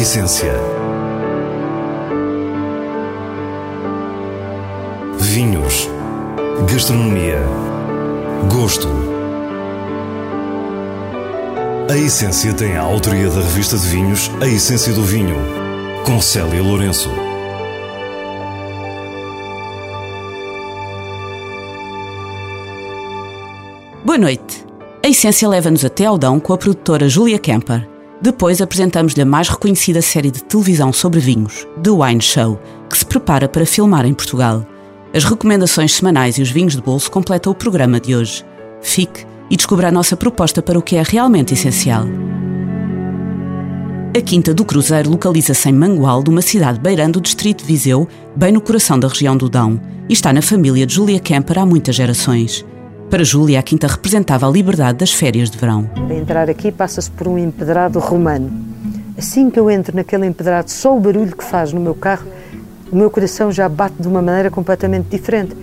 essência. Vinhos. Gastronomia. Gosto. A Essência tem a autoria da revista de vinhos A Essência do Vinho, com Célia Lourenço. Boa noite. A Essência leva-nos até ao Dão com a produtora Julia Kemper. Depois apresentamos-lhe a mais reconhecida série de televisão sobre vinhos, The Wine Show, que se prepara para filmar em Portugal. As recomendações semanais e os vinhos de bolso completam o programa de hoje. Fique e descubra a nossa proposta para o que é realmente essencial. A Quinta do Cruzeiro localiza-se em Mangualde, uma cidade beirando o distrito de Viseu, bem no coração da região do Dão, e está na família de Julia Kemper há muitas gerações. Para Júlia, a quinta representava a liberdade das férias de verão. Para entrar aqui passa-se por um empedrado romano. Assim que eu entro naquele empedrado, só o barulho que faz no meu carro, o meu coração já bate de uma maneira completamente diferente.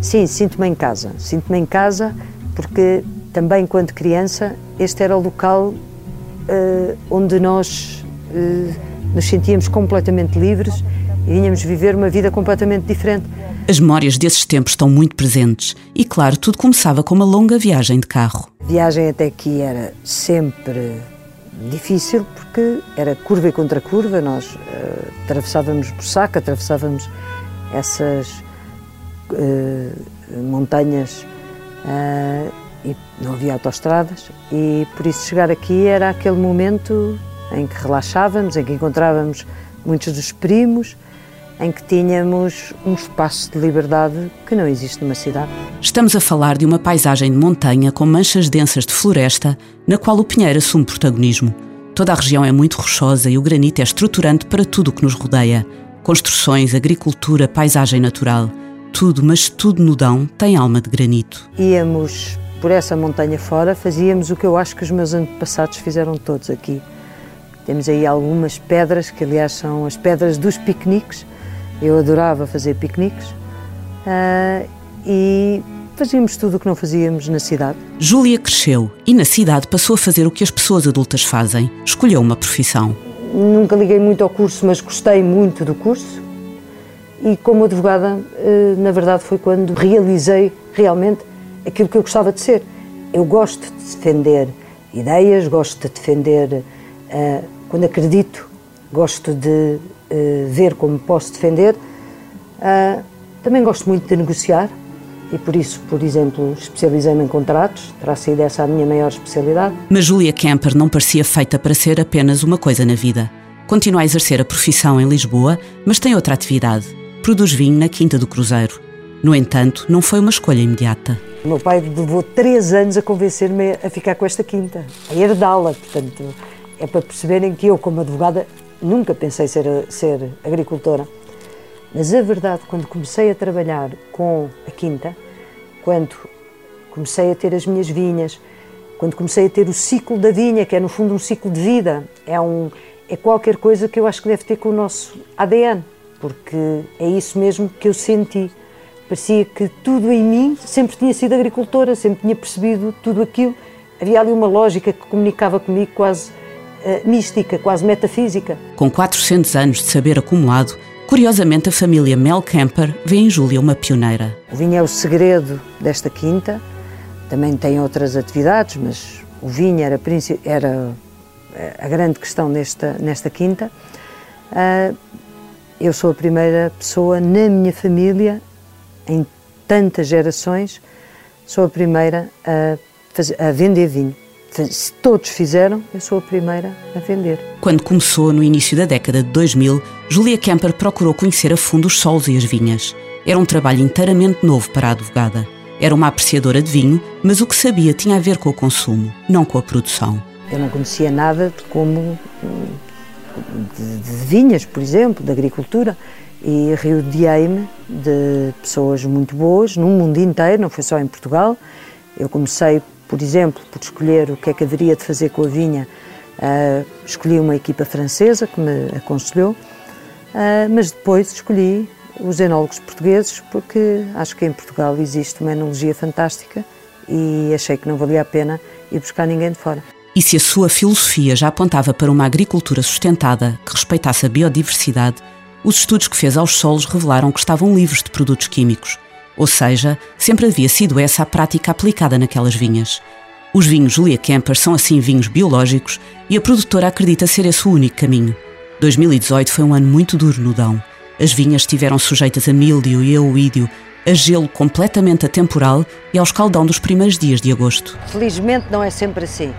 Sim, sinto-me em casa. Sinto-me em casa porque também, enquanto criança, este era o local uh, onde nós uh, nos sentíamos completamente livres e vinhamos viver uma vida completamente diferente. As memórias desses tempos estão muito presentes e, claro, tudo começava com uma longa viagem de carro. A viagem até aqui era sempre difícil porque era curva e contra curva. Nós uh, atravessávamos saco, atravessávamos essas uh, montanhas uh, e não havia autoestradas e por isso chegar aqui era aquele momento em que relaxávamos, em que encontrávamos muitos dos primos em que tínhamos um espaço de liberdade que não existe numa cidade. Estamos a falar de uma paisagem de montanha com manchas densas de floresta, na qual o pinheiro assume protagonismo. Toda a região é muito rochosa e o granito é estruturante para tudo o que nos rodeia. Construções, agricultura, paisagem natural. Tudo, mas tudo no Dão tem alma de granito. Íamos por essa montanha fora, fazíamos o que eu acho que os meus antepassados fizeram todos aqui. Temos aí algumas pedras, que aliás são as pedras dos piqueniques, eu adorava fazer piqueniques uh, e fazíamos tudo o que não fazíamos na cidade. Júlia cresceu e na cidade passou a fazer o que as pessoas adultas fazem. Escolheu uma profissão. Nunca liguei muito ao curso, mas gostei muito do curso. E como advogada, ah, na verdade, foi quando realizei realmente aquilo que eu gostava de ser. Eu gosto de defender ideias, gosto de defender uh, quando acredito, gosto de uh, ver como posso defender. Uh, também gosto muito de negociar e por isso, por exemplo, especializei-me em contratos, terá sido essa a minha maior especialidade. Mas Julia Kemper não parecia feita para ser apenas uma coisa na vida. Continua a exercer a profissão em Lisboa, mas tem outra atividade. Produz vinho na Quinta do Cruzeiro. No entanto, não foi uma escolha imediata. O meu pai levou três anos a convencer-me a ficar com esta quinta, a herdá-la. Portanto, é para perceberem que eu, como advogada, nunca pensei ser, ser agricultora. Mas a verdade, quando comecei a trabalhar com a quinta, quando comecei a ter as minhas vinhas, quando comecei a ter o ciclo da vinha, que é no fundo um ciclo de vida, é, um, é qualquer coisa que eu acho que deve ter com o nosso ADN, porque é isso mesmo que eu senti. Parecia que tudo em mim sempre tinha sido agricultora, sempre tinha percebido tudo aquilo. Havia ali uma lógica que comunicava comigo quase uh, mística, quase metafísica. Com 400 anos de saber acumulado, curiosamente a família Mel Kemper vê em Júlia uma pioneira. O vinho é o segredo desta quinta, também tem outras atividades, mas o vinho era, era eh, a grande questão nesta, nesta quinta. Uh, eu sou a primeira pessoa na minha família, em tantas gerações, sou a primeira a, fazer, a vender vinho. Se todos fizeram, eu sou a primeira a vender. Quando começou, no início da década de 2000, Julia Kemper procurou conhecer a fundo os solos e as vinhas. Era um trabalho inteiramente novo para a advogada. Era uma apreciadora de vinho, mas o que sabia tinha a ver com o consumo, não com a produção. Eu não conhecia nada de como de, de vinhas, por exemplo, de agricultura, e rodeei-me de pessoas muito boas no mundo inteiro, não foi só em Portugal. Eu comecei por exemplo, por escolher o que é que haveria de fazer com a vinha, uh, escolhi uma equipa francesa que me aconselhou, uh, mas depois escolhi os enólogos portugueses porque acho que em Portugal existe uma enologia fantástica e achei que não valia a pena ir buscar ninguém de fora. E se a sua filosofia já apontava para uma agricultura sustentada que respeitasse a biodiversidade, os estudos que fez aos solos revelaram que estavam livres de produtos químicos. Ou seja, sempre havia sido essa a prática aplicada naquelas vinhas. Os vinhos Julia Kemper são assim vinhos biológicos e a produtora acredita ser esse o único caminho. 2018 foi um ano muito duro no Dão. As vinhas estiveram sujeitas a míldio e a oídio, a gelo completamente atemporal e ao escaldão dos primeiros dias de agosto. Felizmente não é sempre assim.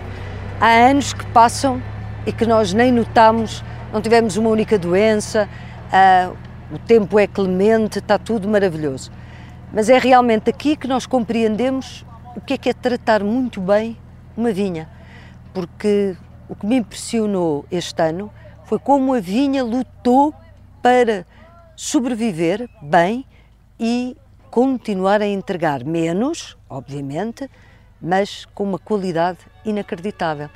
Há anos que passam e que nós nem notamos, não tivemos uma única doença, uh, o tempo é clemente, está tudo maravilhoso. Mas é realmente aqui que nós compreendemos o que é que é tratar muito bem uma vinha. Porque o que me impressionou este ano foi como a vinha lutou para sobreviver bem e continuar a entregar menos, obviamente, mas com uma qualidade inacreditável.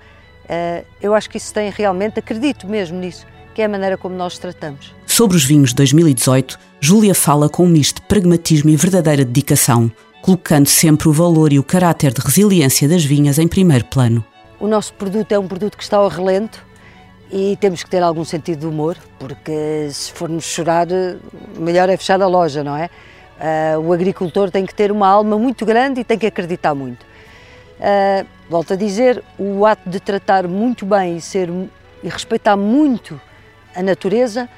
Eh, eu acho que isso tem realmente, acredito mesmo nisso, que é a maneira como nós tratamos. Sobre os vinhos de 2018, Júlia fala com um misto de pragmatismo e verdadeira dedicação, colocando sempre o valor e o caráter de resiliência das vinhas em primeiro plano. O nosso produto é um produto que está ao relento e temos que ter algum sentido de humor, porque se formos chorar, melhor é fechar a loja, não é? Uh, o agricultor tem que ter uma alma muito grande e tem que acreditar muito. Uh, volto a dizer, o ato de tratar muito bem e, ser, e respeitar muito a natureza,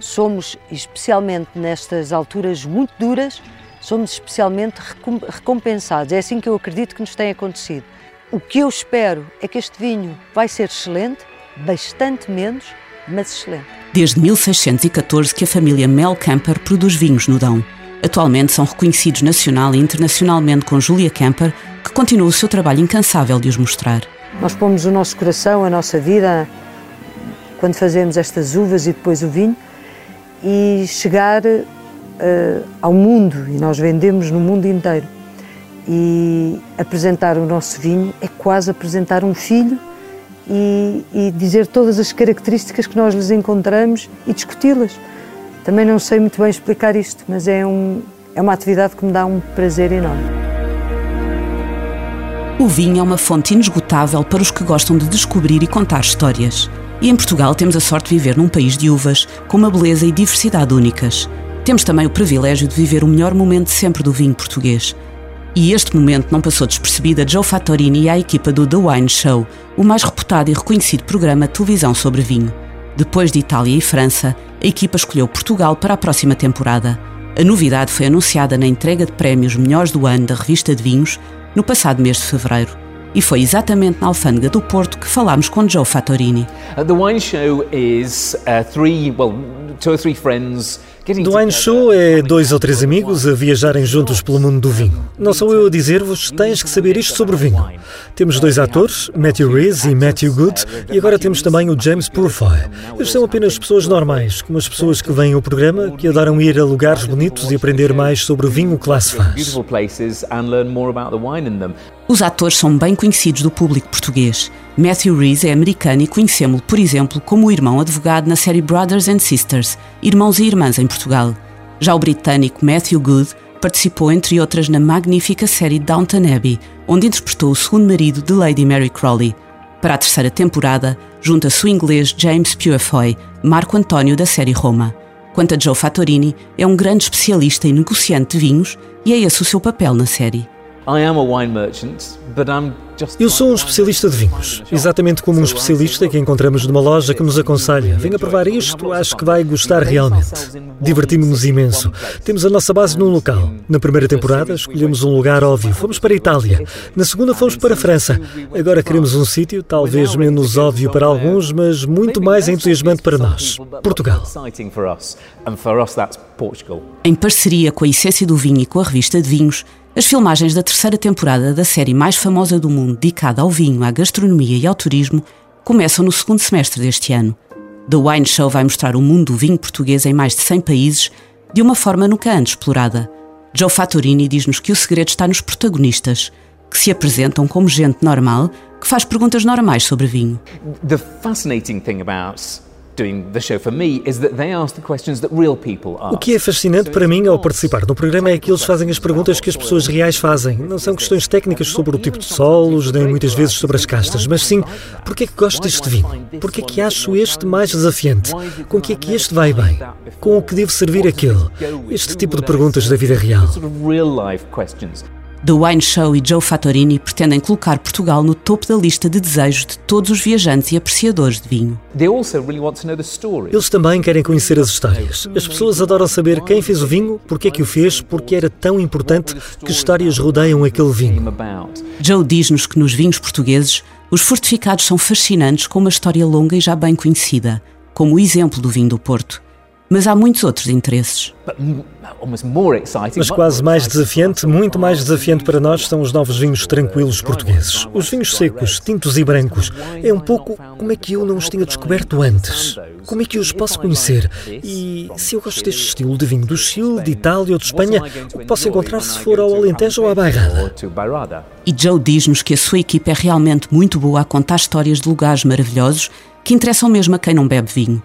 somos, especialmente nestas alturas muito duras, somos especialmente recompensados. É assim que eu acredito que nos tem acontecido. O que eu espero é que este vinho vai ser excelente, bastante menos, mas excelente. Desde 1614 que a família Mel Camper produz vinhos no Dão. Atualmente são reconhecidos nacional e internacionalmente com Julia Camper, que continua o seu trabalho incansável de os mostrar. Nós pomos o nosso coração, a nossa vida, quando fazemos estas uvas e depois o vinho, e chegar uh, ao mundo, e nós vendemos no mundo inteiro. E apresentar o nosso vinho é quase apresentar um filho e, e dizer todas as características que nós lhes encontramos e discuti-las. Também não sei muito bem explicar isto, mas é, um, é uma atividade que me dá um prazer enorme. O vinho é uma fonte inesgotável para os que gostam de descobrir e contar histórias. E em Portugal temos a sorte de viver num país de uvas, com uma beleza e diversidade únicas. Temos também o privilégio de viver o melhor momento sempre do vinho português. E este momento não passou despercebido a Joe Fattorini e à equipa do The Wine Show, o mais reputado e reconhecido programa de televisão sobre vinho. Depois de Itália e França, a equipa escolheu Portugal para a próxima temporada. A novidade foi anunciada na entrega de prémios melhores do ano da revista de vinhos no passado mês de fevereiro. E foi exatamente na alfândega do Porto que falámos com Joe Fattorini. Uh, the wine show is uh, three, well, two or three friends do Wine Show é dois ou três amigos a viajarem juntos pelo mundo do vinho. Não sou eu a dizer-vos, tens que saber isto sobre vinho. Temos dois atores, Matthew Rhys e Matthew Good, e agora temos também o James Purfoy. Eles são apenas pessoas normais, como as pessoas que vêm ao programa, que adoram ir a lugares bonitos e aprender mais sobre o vinho que lá se faz. Os atores são bem conhecidos do público português. Matthew Rhys é americano e conhecemos-lo, por exemplo, como o irmão advogado na série Brothers and Sisters, Irmãos e Irmãs em Portugal. Já o britânico Matthew Good participou, entre outras, na magnífica série Downton Abbey, onde interpretou o segundo marido de Lady Mary Crawley. Para a terceira temporada, junta-se o inglês James Purefoy, Marco António da série Roma. Quanto a Joe Fattorini, é um grande especialista e negociante de vinhos e é esse o seu papel na série. Eu sou um especialista de vinhos, exatamente como um especialista que encontramos numa loja que nos aconselha: venha provar isto, acho que vai gostar realmente. Divertimos-nos imenso. Temos a nossa base num local. Na primeira temporada escolhemos um lugar óbvio, fomos para a Itália. Na segunda fomos para a França. Agora queremos um sítio, talvez menos óbvio para alguns, mas muito mais entusiasmante para nós: Portugal. Em parceria com a Essência do Vinho e com a revista de vinhos, as filmagens da terceira temporada da série mais famosa do mundo dedicada ao vinho, à gastronomia e ao turismo começam no segundo semestre deste ano. The Wine Show vai mostrar o mundo do vinho português em mais de 100 países de uma forma nunca antes explorada. Joe Fattorini diz-nos que o segredo está nos protagonistas, que se apresentam como gente normal que faz perguntas normais sobre vinho. The fascinating thing about O que é fascinante para mim ao participar no programa é que eles fazem as perguntas que as pessoas reais fazem. Não são questões técnicas sobre o tipo de solos, nem muitas vezes sobre as castas, mas sim, porque é que gosto deste vinho? Porque é que acho este mais desafiante? Com que é que este vai bem? Com o que devo servir aquele? Este tipo de perguntas da vida real. The Wine Show e Joe Fattorini pretendem colocar Portugal no topo da lista de desejos de todos os viajantes e apreciadores de vinho. Eles também querem conhecer as histórias. As pessoas adoram saber quem fez o vinho, porque é que o fez, porque era tão importante, que histórias rodeiam aquele vinho. Joe diz-nos que nos vinhos portugueses os fortificados são fascinantes com uma história longa e já bem conhecida, como o exemplo do vinho do Porto. Mas há muitos outros interesses. Mas quase mais desafiante, muito mais desafiante para nós são os novos vinhos tranquilos portugueses. Os vinhos secos, tintos e brancos. É um pouco como é que eu não os tinha descoberto antes. Como é que eu os posso conhecer? E se eu gosto deste estilo de vinho do Chile, de Itália ou de Espanha, o que posso encontrar se for ao Alentejo ou à Bairrada? E Joe diz-nos que a sua equipe é realmente muito boa a contar histórias de lugares maravilhosos que interessam mesmo a quem não bebe vinho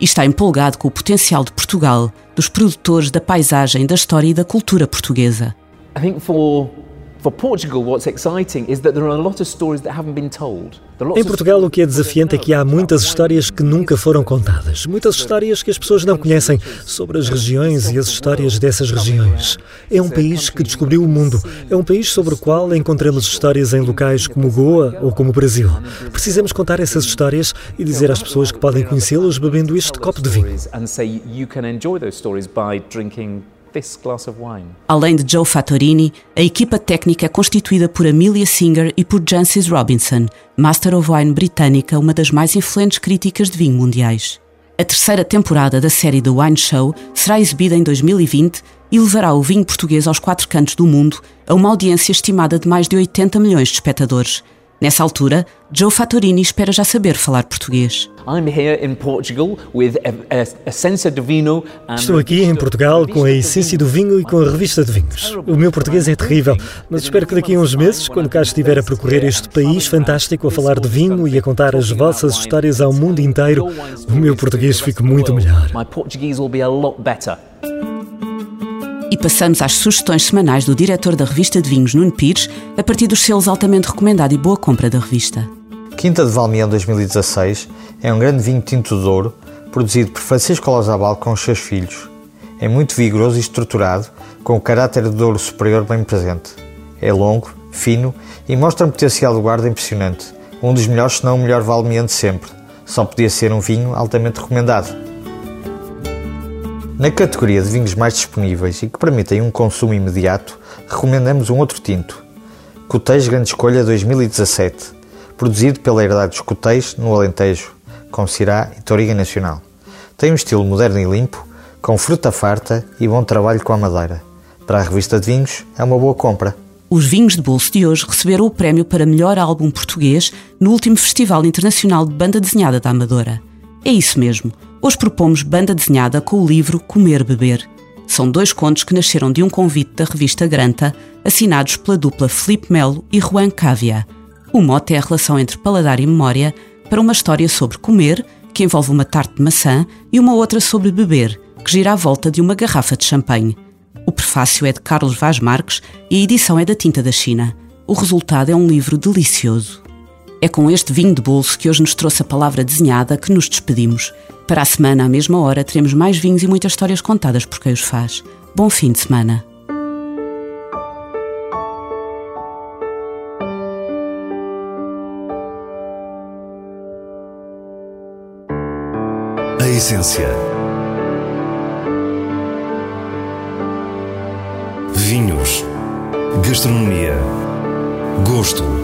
e está empolgado com o potencial de Portugal, dos produtores, da paisagem, da história e da cultura portuguesa. I think for em Portugal, o que é desafiante é que há muitas histórias que nunca foram contadas. Muitas histórias que as pessoas não conhecem sobre as regiões e as histórias dessas regiões. É um país que descobriu o mundo. É um país sobre o qual encontramos histórias em locais como Goa ou como o Brasil. Precisamos contar essas histórias e dizer às pessoas que podem conhecê-las bebendo este copo de vinho. Além de Joe Fattorini, a equipa técnica é constituída por Amelia Singer e por Jancis Robinson, Master of Wine britânica, uma das mais influentes críticas de vinho mundiais. A terceira temporada da série The Wine Show será exibida em 2020 e levará o vinho português aos quatro cantos do mundo a uma audiência estimada de mais de 80 milhões de espectadores. Nessa altura, Joe Fattorini espera já saber falar português. Estou aqui em Portugal com a essência do vinho e com a revista de vinhos. O meu português é terrível, mas espero que daqui a uns meses, quando cá estiver a percorrer este país fantástico a falar de vinho e a contar as vossas histórias ao mundo inteiro, o meu português fique muito melhor. E passamos às sugestões semanais do diretor da revista de vinhos, Nuno Pires, a partir dos selos altamente recomendado e boa compra da revista. Quinta de Valmião 2016 é um grande vinho tinto de ouro, produzido por Francisco Lozabal com os seus filhos. É muito vigoroso e estruturado, com o caráter de ouro superior bem presente. É longo, fino e mostra um potencial de guarda impressionante. Um dos melhores, se não o melhor Valmião de sempre. Só podia ser um vinho altamente recomendado. Na categoria de vinhos mais disponíveis e que permitem um consumo imediato, recomendamos um outro tinto, Cotéis Grande Escolha 2017, produzido pela Herdade dos Cotéis no Alentejo, com Cirá e Toriga Nacional. Tem um estilo moderno e limpo, com fruta farta e bom trabalho com a madeira. Para a revista de vinhos, é uma boa compra. Os vinhos de bolso de hoje receberam o prémio para melhor álbum português no último Festival Internacional de Banda Desenhada da Amadora. É isso mesmo. Hoje propomos banda desenhada com o livro Comer Beber. São dois contos que nasceram de um convite da revista Granta, assinados pela dupla Felipe Melo e Juan Cavia. O mote é a relação entre paladar e memória para uma história sobre comer, que envolve uma tarte de maçã, e uma outra sobre beber, que gira à volta de uma garrafa de champanhe. O prefácio é de Carlos Vaz Marques e a edição é da Tinta da China. O resultado é um livro delicioso. É com este vinho de bolso que hoje nos trouxe a palavra desenhada que nos despedimos. Para a semana, à mesma hora, teremos mais vinhos e muitas histórias contadas por quem os faz. Bom fim de semana. A essência. Vinhos. Gastronomia. Gosto